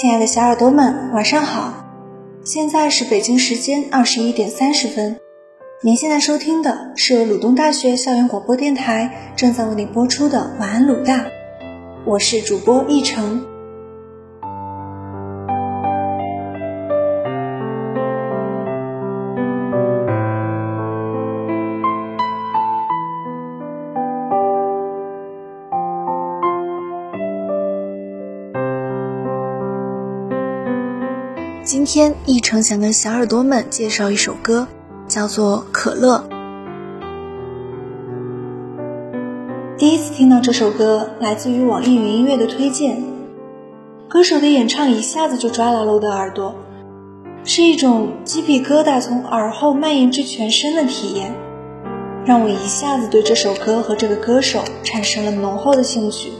亲爱的小耳朵们，晚上好！现在是北京时间二十一点三十分。您现在收听的是鲁东大学校园广播电台正在为您播出的《晚安鲁大》，我是主播易成。天，一成想跟小耳朵们介绍一首歌，叫做《可乐》。第一次听到这首歌，来自于网易云音乐的推荐。歌手的演唱一下子就抓牢了我的耳朵，是一种鸡皮疙瘩从耳后蔓延至全身的体验，让我一下子对这首歌和这个歌手产生了浓厚的兴趣。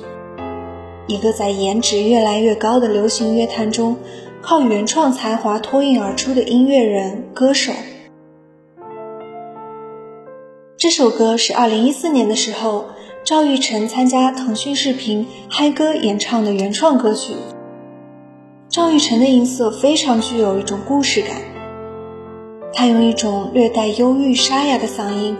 一个在颜值越来越高的流行乐坛中。靠原创才华脱颖而出的音乐人、歌手。这首歌是二零一四年的时候，赵玉晨参加腾讯视频嗨歌演唱的原创歌曲。赵玉晨的音色非常具有一种故事感，他用一种略带忧郁、沙哑的嗓音，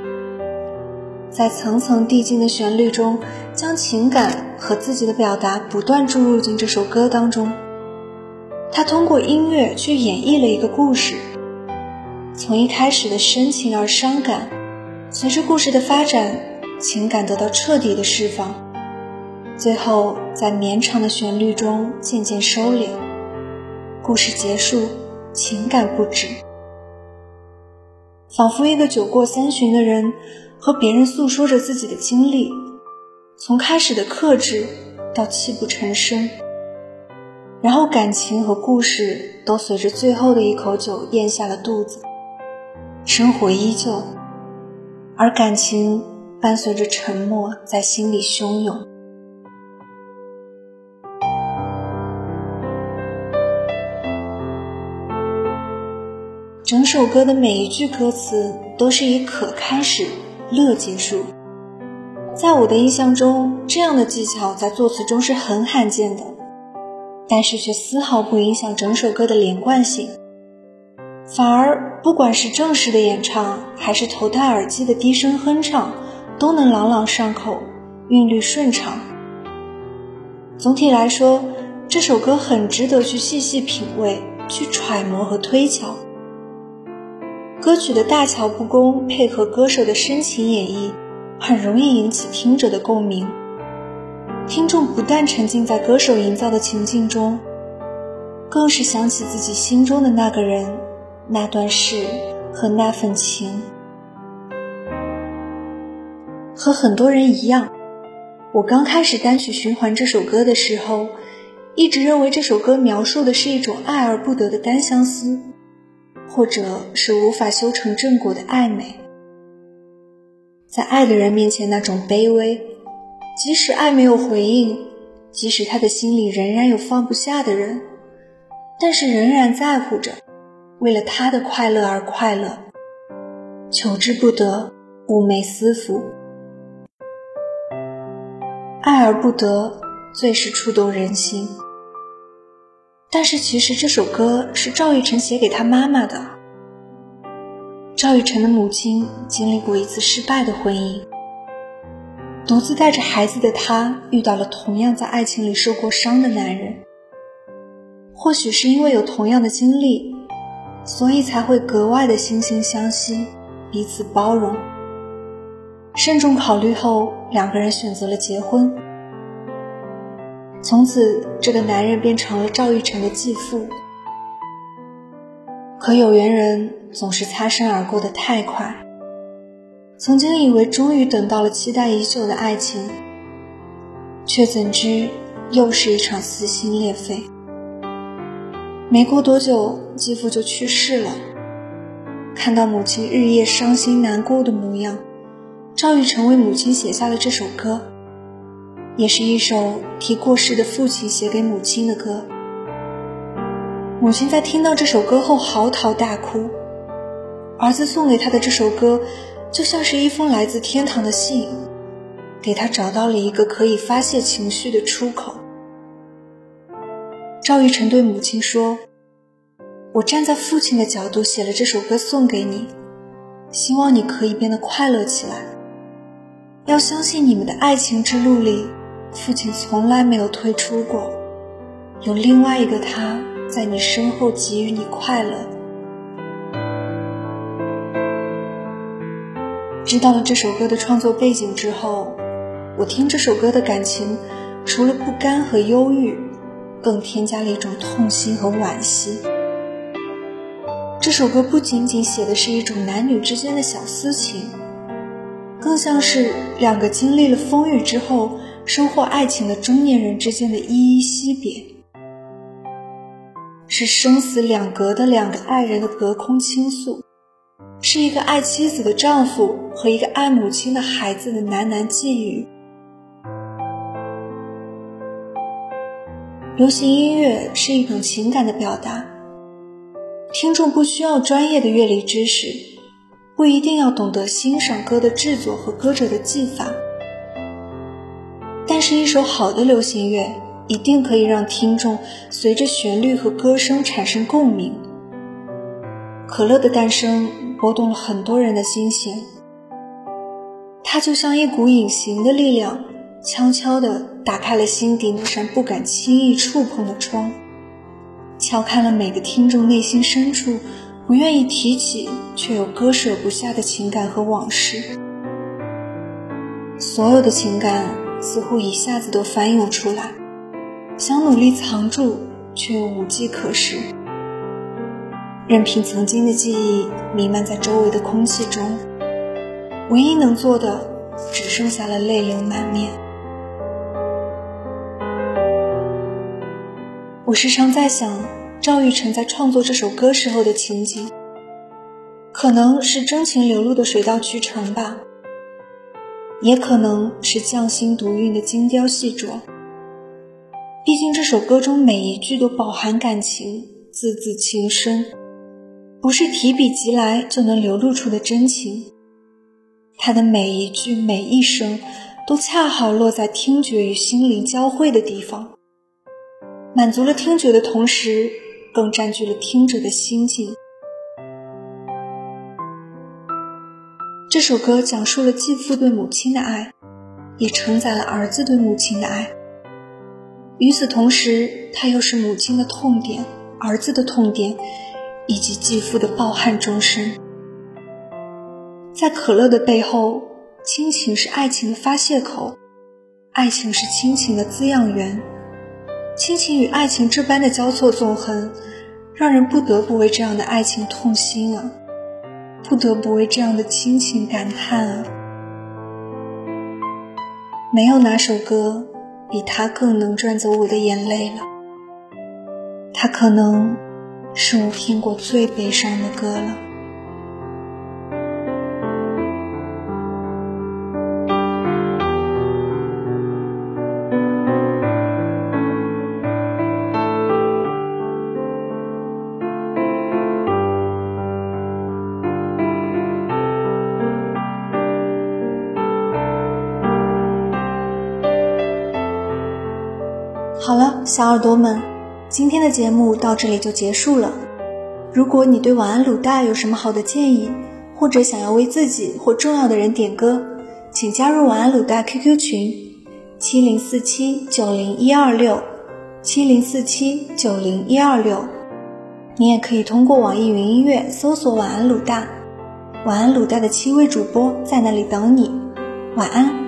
在层层递进的旋律中，将情感和自己的表达不断注入进这首歌当中。他通过音乐去演绎了一个故事，从一开始的深情而伤感，随着故事的发展，情感得到彻底的释放，最后在绵长的旋律中渐渐收敛，故事结束，情感不止，仿佛一个酒过三巡的人和别人诉说着自己的经历，从开始的克制到泣不成声。然后感情和故事都随着最后的一口酒咽下了肚子，生活依旧，而感情伴随着沉默在心里汹涌。整首歌的每一句歌词都是以“可”开始，“乐”结束。在我的印象中，这样的技巧在作词中是很罕见的。但是却丝毫不影响整首歌的连贯性，反而不管是正式的演唱，还是头戴耳机的低声哼唱，都能朗朗上口，韵律顺畅。总体来说，这首歌很值得去细细品味、去揣摩和推敲。歌曲的大巧不工，配合歌手的深情演绎，很容易引起听者的共鸣。听众不但沉浸在歌手营造的情境中，更是想起自己心中的那个人、那段事和那份情。和很多人一样，我刚开始单曲循环这首歌的时候，一直认为这首歌描述的是一种爱而不得的单相思，或者是无法修成正果的暧昧，在爱的人面前那种卑微。即使爱没有回应，即使他的心里仍然有放不下的人，但是仍然在乎着，为了他的快乐而快乐，求之不得，寤寐思服，爱而不得，最是触动人心。但是其实这首歌是赵玉成写给他妈妈的。赵玉成的母亲经历过一次失败的婚姻。独自带着孩子的她，遇到了同样在爱情里受过伤的男人。或许是因为有同样的经历，所以才会格外的惺惺相惜，彼此包容。慎重考虑后，两个人选择了结婚。从此，这个男人变成了赵玉成的继父。可有缘人总是擦身而过的太快。曾经以为终于等到了期待已久的爱情，却怎知又是一场撕心裂肺。没过多久，继父就去世了。看到母亲日夜伤心难过的模样，赵玉成为母亲写下了这首歌，也是一首替过世的父亲写给母亲的歌。母亲在听到这首歌后嚎啕大哭，儿子送给她的这首歌。就像是一封来自天堂的信，给他找到了一个可以发泄情绪的出口。赵玉成对母亲说：“我站在父亲的角度写了这首歌送给你，希望你可以变得快乐起来。要相信你们的爱情之路里，父亲从来没有退出过，有另外一个他在你身后给予你快乐。”知道了这首歌的创作背景之后，我听这首歌的感情，除了不甘和忧郁，更添加了一种痛心和惋惜。这首歌不仅仅写的是一种男女之间的小私情，更像是两个经历了风雨之后收获爱情的中年人之间的依依惜别，是生死两隔的两个爱人的隔空倾诉。是一个爱妻子的丈夫和一个爱母亲的孩子的喃喃寄语。流行音乐是一种情感的表达，听众不需要专业的乐理知识，不一定要懂得欣赏歌的制作和歌者的技法，但是，一首好的流行乐一定可以让听众随着旋律和歌声产生共鸣。可乐的诞生。拨动了很多人的心弦，它就像一股隐形的力量，悄悄地打开了心底那扇不敢轻易触碰的窗，敲开了每个听众内心深处不愿意提起却又割舍不下的情感和往事。所有的情感似乎一下子都翻涌出来，想努力藏住，却又无计可施。任凭曾经的记忆弥漫在周围的空气中，唯一能做的只剩下了泪流满面。我时常在想，赵玉成在创作这首歌时候的情景，可能是真情流露的水到渠成吧，也可能是匠心独运的精雕细琢。毕竟这首歌中每一句都饱含感情，字字情深。不是提笔即来就能流露出的真情，他的每一句每一声，都恰好落在听觉与心灵交汇的地方，满足了听觉的同时，更占据了听者的心境。这首歌讲述了继父对母亲的爱，也承载了儿子对母亲的爱。与此同时，他又是母亲的痛点，儿子的痛点。以及继父的抱憾终身，在可乐的背后，亲情是爱情的发泄口，爱情是亲情的滋养源，亲情与爱情这般的交错纵横，让人不得不为这样的爱情痛心啊，不得不为这样的亲情感叹啊。没有哪首歌比它更能赚走我的眼泪了，它可能。是我听过最悲伤的歌了。好了，小耳朵们。今天的节目到这里就结束了。如果你对晚安卤蛋有什么好的建议，或者想要为自己或重要的人点歌，请加入晚安卤蛋 QQ 群：七零四七九零一二六七零四七九零一二六。你也可以通过网易云音乐搜索“晚安卤蛋”，晚安卤蛋的七位主播在那里等你。晚安。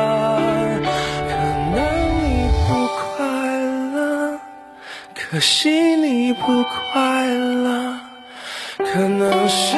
可惜你不快乐，可能是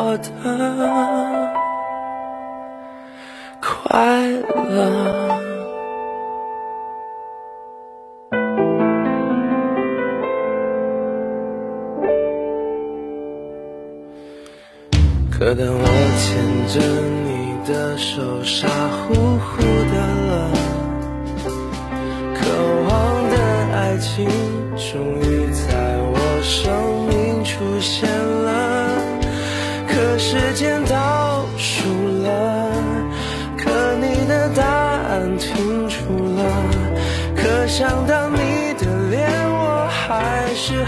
我的快乐。可当我牵着你的手，傻乎乎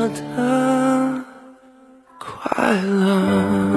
我的快乐。